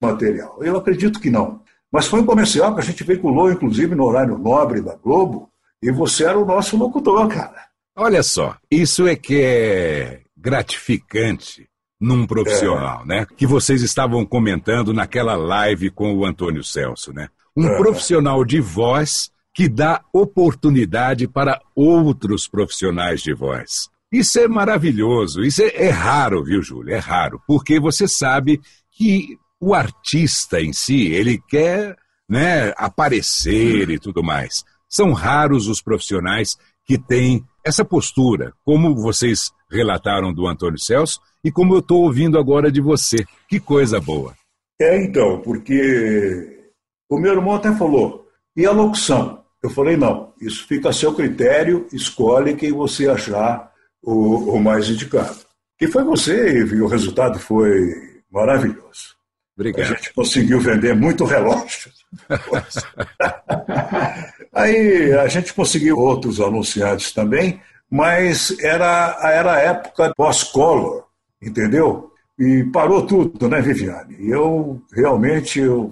Speaker 3: material. Eu acredito que não. Mas foi um comercial que a gente veiculou, inclusive, no horário nobre da Globo, e você era o nosso locutor, cara.
Speaker 1: Olha só, isso é que é gratificante num profissional, é. né? Que vocês estavam comentando naquela live com o Antônio Celso, né? Um é. profissional de voz que dá oportunidade para outros profissionais de voz. Isso é maravilhoso, isso é, é raro, viu, Júlio? É raro, porque você sabe que o artista em si, ele quer né, aparecer e tudo mais. São raros os profissionais que têm essa postura, como vocês relataram do Antônio Celso e como eu estou ouvindo agora de você. Que coisa boa.
Speaker 3: É, então, porque o meu irmão até falou, e a locução? Eu falei, não, isso fica a seu critério, escolhe quem você achar o, o mais indicado. E foi você, e o resultado foi maravilhoso.
Speaker 1: Obrigado.
Speaker 3: A gente conseguiu vender muito relógio. (laughs) Aí a gente conseguiu outros anunciantes também, mas era, era a época pós-color, entendeu? E parou tudo, né, Viviane? E eu realmente eu,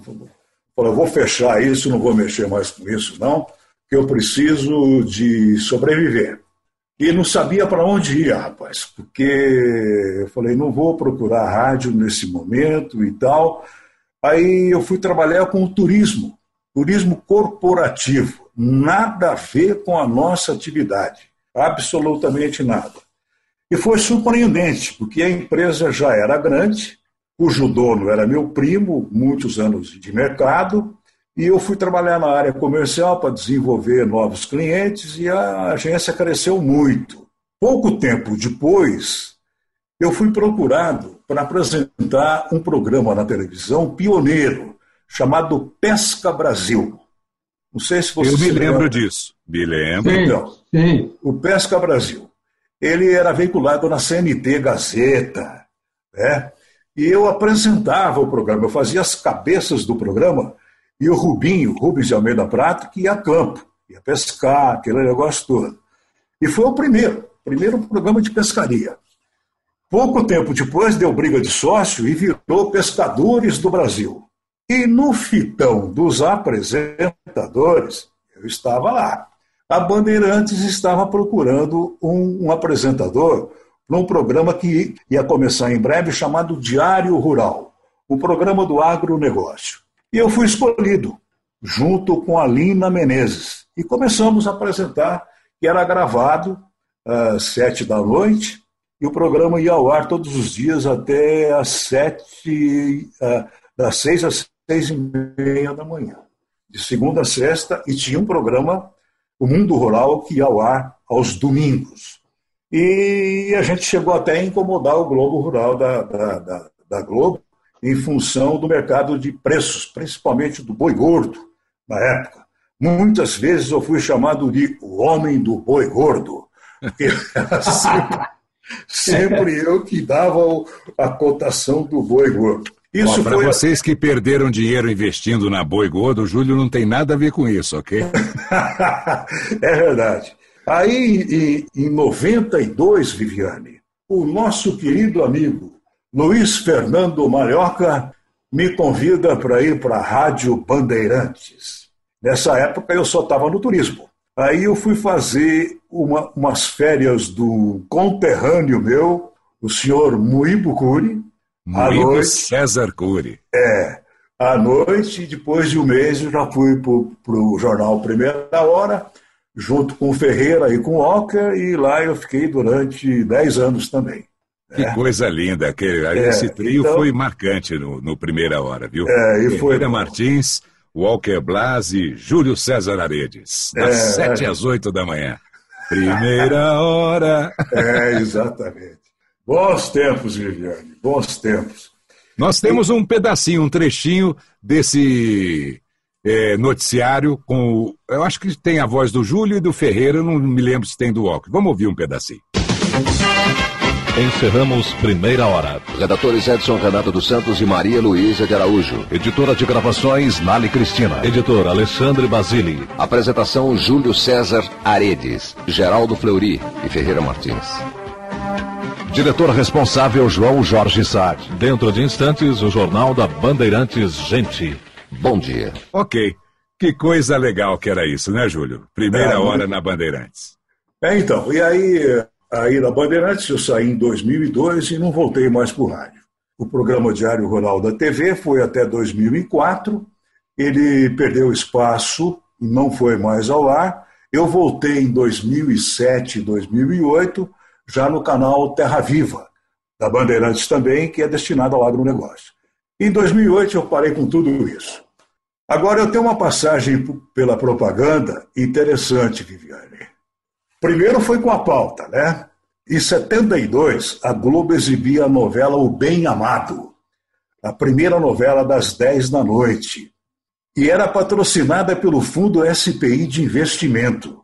Speaker 3: eu vou fechar isso, não vou mexer mais com isso, não, que eu preciso de sobreviver. E não sabia para onde ir, rapaz, porque eu falei, não vou procurar rádio nesse momento e tal. Aí eu fui trabalhar com o turismo, turismo corporativo nada a ver com a nossa atividade, absolutamente nada. E foi surpreendente, porque a empresa já era grande, cujo dono era meu primo, muitos anos de mercado, e eu fui trabalhar na área comercial para desenvolver novos clientes e a agência cresceu muito. Pouco tempo depois, eu fui procurado para apresentar um programa na televisão pioneiro chamado Pesca Brasil.
Speaker 1: Não sei se você. Eu me lembro lembra. disso. Me lembro.
Speaker 3: Sim, então, sim. o Pesca Brasil. Ele era veiculado na CNT Gazeta, né? E eu apresentava o programa, eu fazia as cabeças do programa e o Rubinho, Rubens de Almeida Prato, que ia a campo, ia pescar, aquele negócio todo. E foi o primeiro, primeiro programa de pescaria. Pouco tempo depois deu briga de sócio e virou Pescadores do Brasil. E no fitão dos apresentadores, eu estava lá. A Bandeirantes estava procurando um, um apresentador para um programa que ia começar em breve chamado Diário Rural, o programa do agronegócio. E eu fui escolhido, junto com a Lina Menezes. E começamos a apresentar, que era gravado às sete da noite, e o programa ia ao ar todos os dias até às sete, uh, das seis às seis e meia da manhã, de segunda a sexta, e tinha um programa, o Mundo Rural, que ia ao ar aos domingos. E a gente chegou até a incomodar o Globo Rural da, da, da, da Globo, em função do mercado de preços, principalmente do boi gordo, na época. Muitas vezes eu fui chamado de o homem do boi gordo, porque era sempre, (laughs) sempre eu que dava a cotação do boi gordo.
Speaker 1: Isso Para foi... vocês que perderam dinheiro investindo na boi gordo, o Júlio não tem nada a ver com isso, ok? (laughs)
Speaker 3: é verdade. Aí, em, em 92, Viviane, o nosso querido amigo Luiz Fernando Malhoca me convida para ir para a Rádio Bandeirantes. Nessa época eu só estava no turismo. Aí eu fui fazer uma, umas férias do conterrâneo meu, o senhor Muibo.
Speaker 1: Muibo noite, César Cury.
Speaker 3: É. À noite, depois de um mês, eu já fui para o jornal Primeira Hora, junto com o Ferreira e com o Walker, e lá eu fiquei durante 10 anos também.
Speaker 1: Que é. coisa linda. Aquele, é, esse trio então, foi marcante no, no, Primeira Hora, viu?
Speaker 3: É, e foi.
Speaker 1: Martins, Walker Blas e Júlio César Aredes. Das é, sete às oito da manhã. Primeira Hora.
Speaker 3: É, exatamente. Bons tempos, Viviane, bons tempos.
Speaker 1: Nós temos um pedacinho, um trechinho desse é, noticiário com. Eu acho que tem a voz do Júlio e do Ferreira, não me lembro se tem do Walker. Vamos ouvir um pedacinho.
Speaker 4: Encerramos primeira hora.
Speaker 5: Redatores Edson Renato dos Santos e Maria Luísa de Araújo.
Speaker 4: Editora de gravações Nali Cristina. Editor Alexandre Basili.
Speaker 5: Apresentação Júlio César Aredes, Geraldo Fleury e Ferreira Martins.
Speaker 4: Diretor responsável João Jorge Saad. Dentro de instantes, o Jornal da Bandeirantes Gente.
Speaker 5: Bom dia.
Speaker 1: Ok. Que coisa legal que era isso, né, Júlio? Primeira é, hora na Bandeirantes.
Speaker 3: É, então. E aí, Aí na Bandeirantes eu saí em 2002 e não voltei mais para o rádio. O programa Diário Rural da TV foi até 2004, ele perdeu espaço, não foi mais ao ar. Eu voltei em 2007 2008, já no canal Terra Viva, da Bandeirantes também, que é destinado ao agronegócio. Em 2008 eu parei com tudo isso. Agora eu tenho uma passagem pela propaganda interessante, Viviane. Primeiro foi com a pauta, né? Em 72, a Globo exibia a novela O Bem Amado, a primeira novela das 10 da noite, e era patrocinada pelo Fundo SPI de Investimento.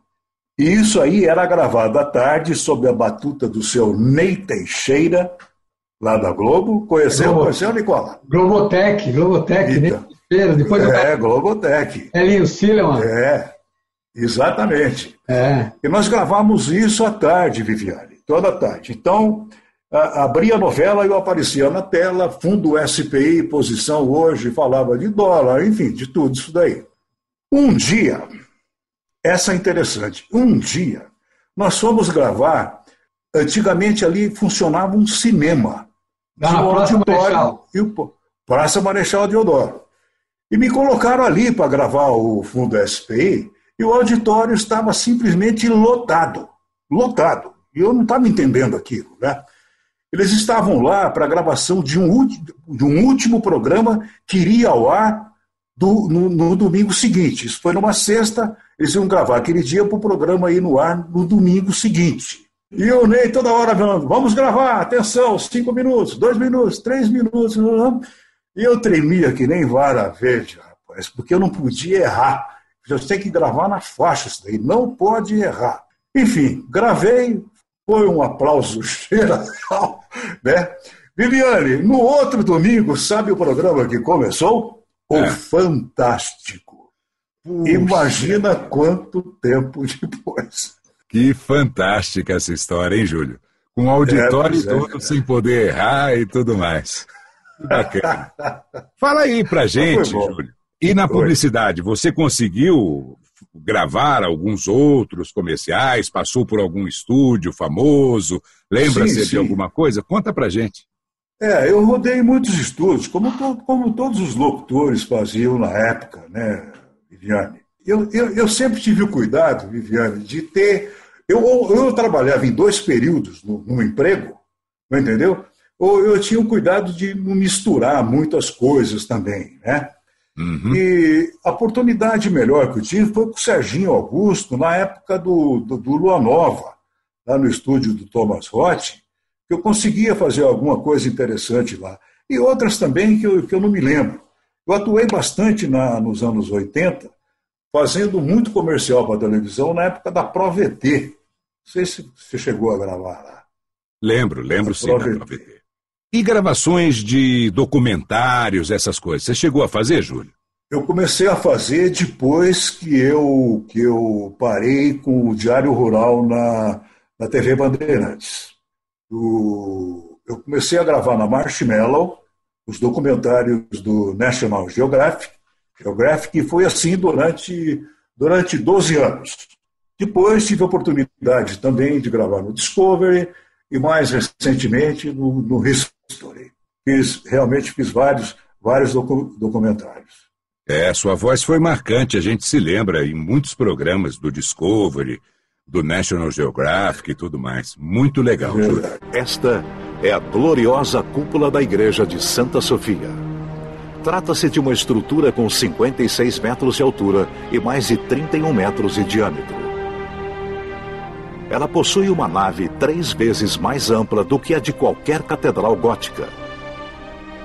Speaker 3: E isso aí era gravado à tarde sob a batuta do seu Ney Teixeira, lá da Globo. Conheceu, Globo, conheceu, Nicola?
Speaker 2: Globotec, Globotec, então, Ney Teixeira. Depois
Speaker 3: é, Globotec.
Speaker 2: Elinho Silema.
Speaker 3: É, Exatamente.
Speaker 2: É.
Speaker 3: E nós gravamos isso à tarde, Viviane, toda tarde. Então, a, abria a novela e eu aparecia na tela, fundo SPI, posição hoje, falava de dólar, enfim, de tudo isso daí. Um dia, essa é interessante, um dia, nós fomos gravar, antigamente ali funcionava um cinema.
Speaker 2: Na Praça Marechal.
Speaker 3: E o, Praça Marechal Deodoro. E me colocaram ali para gravar o fundo SPI, e o auditório estava simplesmente lotado, lotado. E eu não estava entendendo aquilo, né? Eles estavam lá para a gravação de um, de um último programa que iria ao ar do, no, no, domingo seguinte. Isso foi numa sexta, eles iam gravar aquele dia para o programa ir no ar no domingo seguinte. E eu Ney toda hora falando, vamos gravar, atenção, cinco minutos, dois minutos, três minutos. E eu tremia que nem vara verde, rapaz, porque eu não podia errar. Você tem que gravar na faixa isso daí, não pode errar. Enfim, gravei, foi um aplauso (laughs) geral, né? Viviane, no outro domingo, sabe o programa que começou? O
Speaker 1: É.
Speaker 3: Fantástico. Imagina quanto tempo (laughs) depois.
Speaker 1: Que fantástica essa história, hein, Júlio? Com o auditório
Speaker 3: pois é,
Speaker 1: todo sem poder errar e tudo mais. Bacana. (laughs) Fala aí pra gente. Júlio. E na publicidade, você conseguiu gravar alguns outros comerciais? Passou por algum estúdio famoso? Lembra-se de alguma coisa? Conta pra gente.
Speaker 3: É, eu rodei muitos estúdios, como, to- como todos os locutores faziam na época, né, Viviane? Eu, eu, eu sempre tive o cuidado, Viviane, de ter. Eu, eu trabalhava em dois períodos no, no emprego, entendeu? Ou eu tinha o cuidado de não misturar muitas coisas também, né?
Speaker 1: Uhum.
Speaker 3: E a oportunidade melhor que eu tive foi com o Serginho Augusto, na época do, do, do Lua Nova, lá no estúdio do Thomas Roth, eu conseguia fazer alguma coisa interessante lá. E outras também que eu, que eu não me lembro. Eu atuei bastante na, nos anos 80, fazendo muito comercial para televisão na época da ProVT. Não sei se você chegou a gravar lá.
Speaker 1: Lembro, lembro sim. da
Speaker 3: Prova-
Speaker 1: ProVT. E gravações de documentários, essas coisas. Você chegou a fazer, Júlio?
Speaker 3: Eu comecei a fazer depois que eu, que eu parei com o Diário Rural na, na TV Bandeirantes. O- eu comecei a gravar na Marshmallow os documentários do National Geographic, Geographic e foi assim durante, durante 12 anos. Depois tive a oportunidade também de gravar no Discovery e mais recentemente no, no History. Fiz, realmente fiz vários, vários docu- documentários.
Speaker 1: É, sua voz foi marcante, a gente se lembra em muitos programas do Discovery, do National Geographic e tudo mais. Muito legal.
Speaker 3: Verdade.
Speaker 4: Esta é a gloriosa cúpula da Igreja de Santa Sofia. Trata-se de uma estrutura com 56 metros de altura e mais de 31 metros de diâmetro. Ela possui uma nave três vezes mais ampla do que a de qualquer catedral gótica.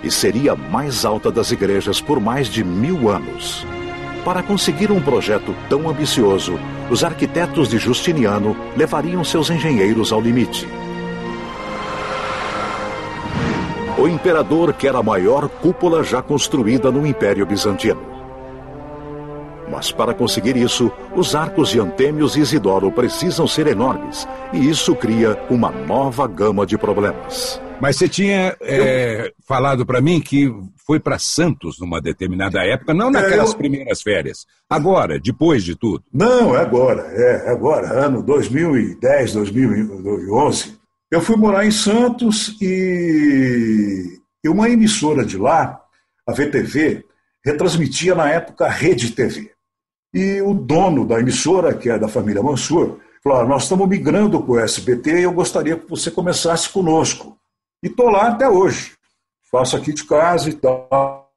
Speaker 4: E seria a mais alta das igrejas por mais de mil anos. Para conseguir um projeto tão ambicioso, os arquitetos de Justiniano levariam seus engenheiros ao limite. O imperador quer a maior cúpula já construída no Império Bizantino. Mas para conseguir isso, os arcos de Antêmios e Isidoro precisam ser enormes, e isso cria uma nova gama de problemas.
Speaker 1: Mas você tinha é, falado para mim que foi para Santos numa determinada época, não naquelas
Speaker 3: eu-
Speaker 1: primeiras férias. Agora, depois de tudo.
Speaker 3: Não, é agora, é, é agora, ano 2010, 2011. Eu fui morar em Santos e, e uma emissora de lá, a VTV, retransmitia na época a Rede TV. E o dono da emissora, que é da família Mansur, falou: "Ah, Nós estamos migrando para o SBT e eu gostaria que você começasse conosco. E estou lá até hoje. Faço aqui de casa e tal,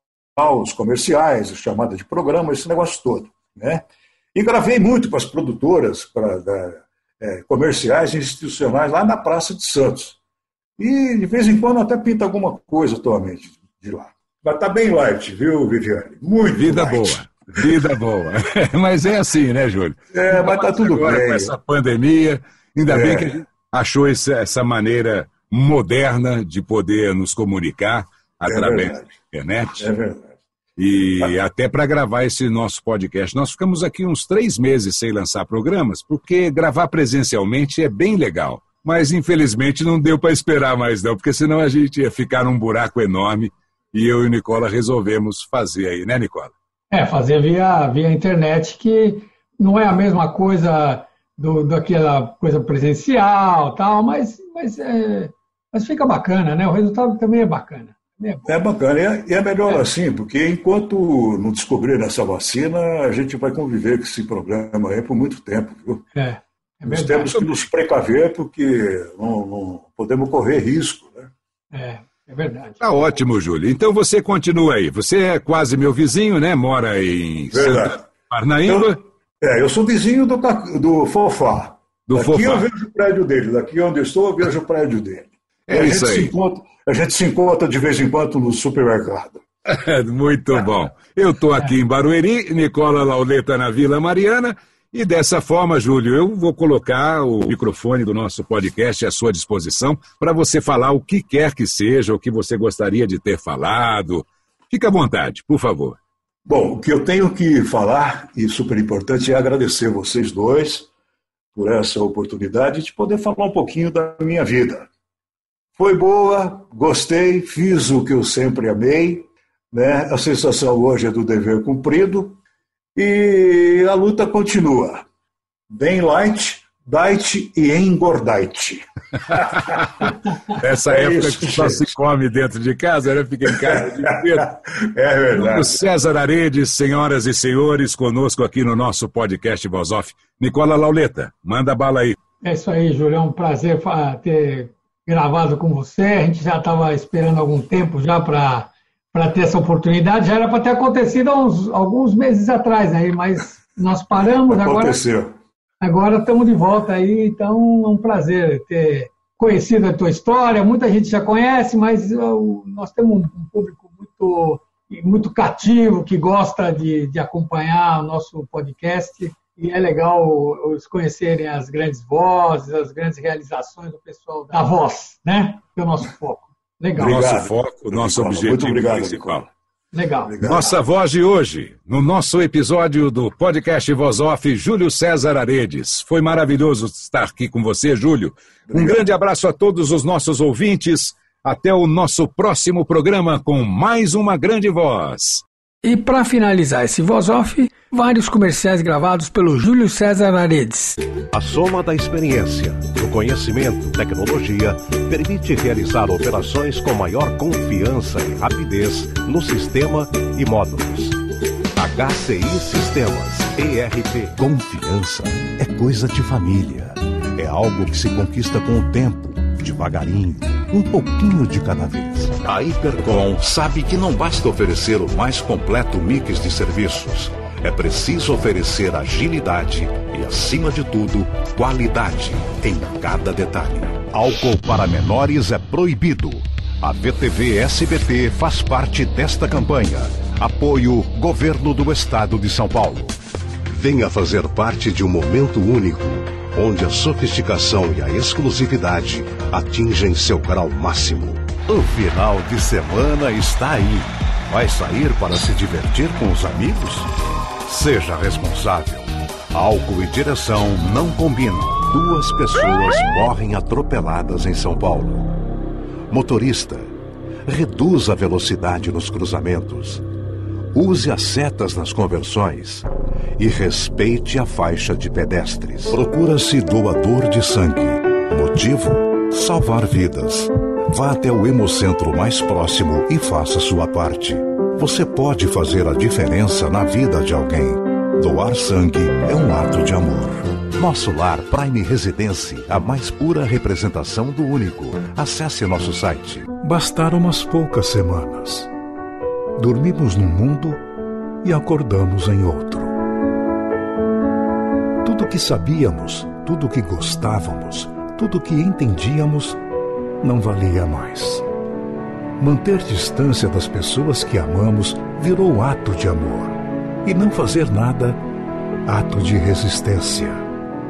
Speaker 3: os comerciais, a chamada de programa, esse negócio todo. Né? E gravei muito para as produtoras pra, da, é, comerciais e institucionais lá na Praça de Santos. E de vez em quando até pinta alguma coisa atualmente de lá. Mas tá bem light, viu, Viviane? Muito
Speaker 1: Vida
Speaker 3: light.
Speaker 1: boa. Vida boa. (laughs) Mas é assim, né, Júlio?
Speaker 3: É, mas tá tudo
Speaker 1: Agora,
Speaker 3: bem.
Speaker 1: com essa pandemia, ainda
Speaker 3: É.
Speaker 1: bem que a gente achou essa, maneira moderna de poder nos comunicar através da
Speaker 3: verdade.
Speaker 1: internet.
Speaker 3: É verdade.
Speaker 1: E até para gravar esse nosso podcast. Nós ficamos aqui uns três meses sem lançar programas, porque gravar presencialmente é bem legal. Mas infelizmente não deu para esperar mais, não, porque senão a gente ia ficar num buraco enorme e eu e o Nicola resolvemos fazer aí, né, Nicola?
Speaker 2: É, fazer via, via internet, que não é a mesma coisa do, daquela coisa presencial tal, mas, mas, é, mas fica bacana, né? O resultado também é bacana. é.
Speaker 3: É bacana. E é, e é melhor assim, porque enquanto não descobrir essa vacina, a gente vai conviver com esse problema aí por muito tempo, viu?
Speaker 2: É, é
Speaker 3: Nós temos que nos precaver porque não, não podemos correr risco, né?
Speaker 2: É, é verdade.
Speaker 1: Tá ótimo, Júlio. Então você continua aí. Você é quase meu vizinho, né? Mora em
Speaker 3: Verdade.
Speaker 1: Santa Parnaíba.
Speaker 3: É, eu sou vizinho do, do Fofá.
Speaker 1: Do
Speaker 3: daqui
Speaker 1: Fofá.
Speaker 3: eu vejo o prédio dele, daqui onde eu estou eu vejo o prédio dele.
Speaker 1: É
Speaker 3: E a
Speaker 1: isso
Speaker 3: gente
Speaker 1: aí.
Speaker 3: Se encontra, a gente se encontra de vez em quando no supermercado. (laughs)
Speaker 1: Muito bom. Eu estou aqui em Barueri, Nicola Lauleta na Vila Mariana, E dessa forma, Júlio, eu vou colocar o microfone do nosso podcast à sua disposição para você falar o que quer que seja, o que você gostaria de ter falado. Fique à vontade, por favor.
Speaker 3: Bom, o que eu tenho que falar, e super importante, é agradecer vocês dois por essa oportunidade de poder falar um pouquinho da minha vida. Foi boa, gostei, fiz o que eu sempre amei, né? A sensação hoje é do dever cumprido e a luta continua. Bem light, diet e engordite. (laughs)
Speaker 1: Essa é época isso, que só gente. se come dentro de casa, né? Fica em casa de (laughs)
Speaker 3: É verdade.
Speaker 1: O César Aredes, senhoras e senhores, conosco aqui no nosso podcast Voz Off. Nicola Lauleta, manda bala aí.
Speaker 2: É isso aí, Júlio. É um prazer ter gravado com você. A gente já estava esperando algum tempo já para ter essa oportunidade. Já era para ter acontecido há uns, alguns meses atrás, aí, mas nós paramos
Speaker 3: Aconteceu.
Speaker 2: agora. Agora estamos de volta aí, então é um prazer ter conhecido a tua história. Muita gente já conhece, mas nós temos um público muito, muito cativo que gosta de, de acompanhar o nosso podcast. E é legal eles conhecerem as grandes vozes, as grandes realizações do pessoal da voz, né? Que é o nosso foco. Legal.
Speaker 1: Obrigado. Nosso foco, nosso
Speaker 3: Nicola,
Speaker 1: objetivo
Speaker 3: obrigado,
Speaker 1: principal.
Speaker 3: Nicola.
Speaker 2: Legal.
Speaker 3: Obrigado.
Speaker 1: Nossa voz de hoje, no nosso episódio do podcast Voz Off, Júlio César Aredes. Foi maravilhoso estar aqui com você, Júlio. Um grande abraço a todos os nossos ouvintes. Até o nosso próximo programa com mais uma grande voz.
Speaker 2: E para finalizar esse Voz Off, vários comerciais gravados pelo Júlio César Aredes.
Speaker 4: A soma da experiência, do conhecimento, tecnologia, permite realizar operações com maior confiança e rapidez no sistema e módulos. HCI Sistemas, ERP.
Speaker 6: Confiança é coisa de família. É algo que se conquista com o tempo, devagarinho, um pouquinho de cada vez.
Speaker 4: A Hipercom sabe que não basta oferecer o mais completo mix de serviços. É preciso oferecer agilidade e, acima de tudo, qualidade em cada detalhe. Álcool para menores é proibido. A VTV SBT faz parte desta campanha. Apoio Governo do Estado de São Paulo. Venha fazer parte de um momento único, onde a sofisticação e a exclusividade atingem seu grau máximo. O final de semana está aí. Vai sair para se divertir com os amigos? Seja responsável. Álcool e direção não combinam. Duas pessoas morrem atropeladas em São Paulo. Motorista, reduza a velocidade nos cruzamentos. Use as setas nas conversões e respeite a faixa de pedestres. Procura-se doador de sangue. Motivo? Salvar vidas. Vá até o Hemocentro mais próximo e faça sua parte. Você pode fazer a diferença na vida de alguém. Doar sangue é um ato de amor. Nosso Lar Prime Residência, a mais pura representação do único. Acesse nosso site.
Speaker 6: Bastaram umas poucas semanas. Dormimos num mundo e acordamos em outro. Que sabíamos, tudo que gostávamos, tudo que entendíamos, não valia mais. Manter distância das pessoas que amamos virou ato de amor. E não fazer nada, ato de resistência.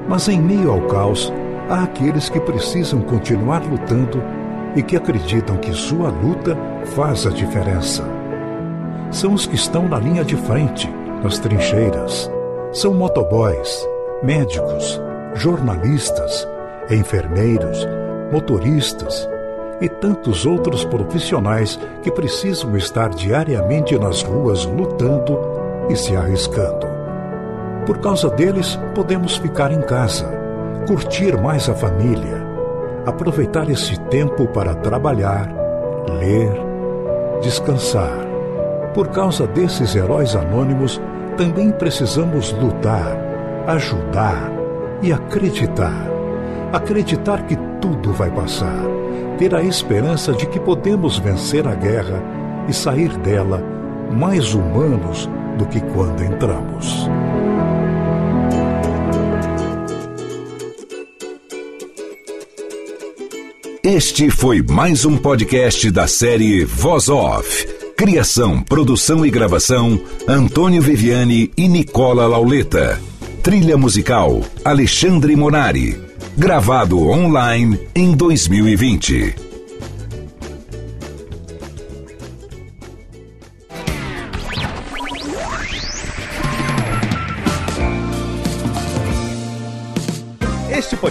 Speaker 6: Mas em meio ao caos, há aqueles que precisam continuar lutando e que acreditam que sua luta faz a diferença. São os que estão na linha de frente, nas trincheiras. São motoboys, médicos, jornalistas, enfermeiros, motoristas e tantos outros profissionais que precisam estar diariamente nas ruas lutando e se arriscando. Por causa deles, podemos ficar em casa, curtir mais a família, aproveitar esse tempo para trabalhar, ler, descansar. Por causa desses heróis anônimos, também precisamos lutar, ajudar e acreditar. Acreditar que tudo vai passar. Ter a esperança de que podemos vencer a guerra e sair dela mais humanos do que quando entramos.
Speaker 1: Este foi mais um podcast da série Voz Off. Criação, produção e gravação: Antônio Viviane e Nicola Lauleta. Trilha musical Alexandre Monari. Gravado online em 2020.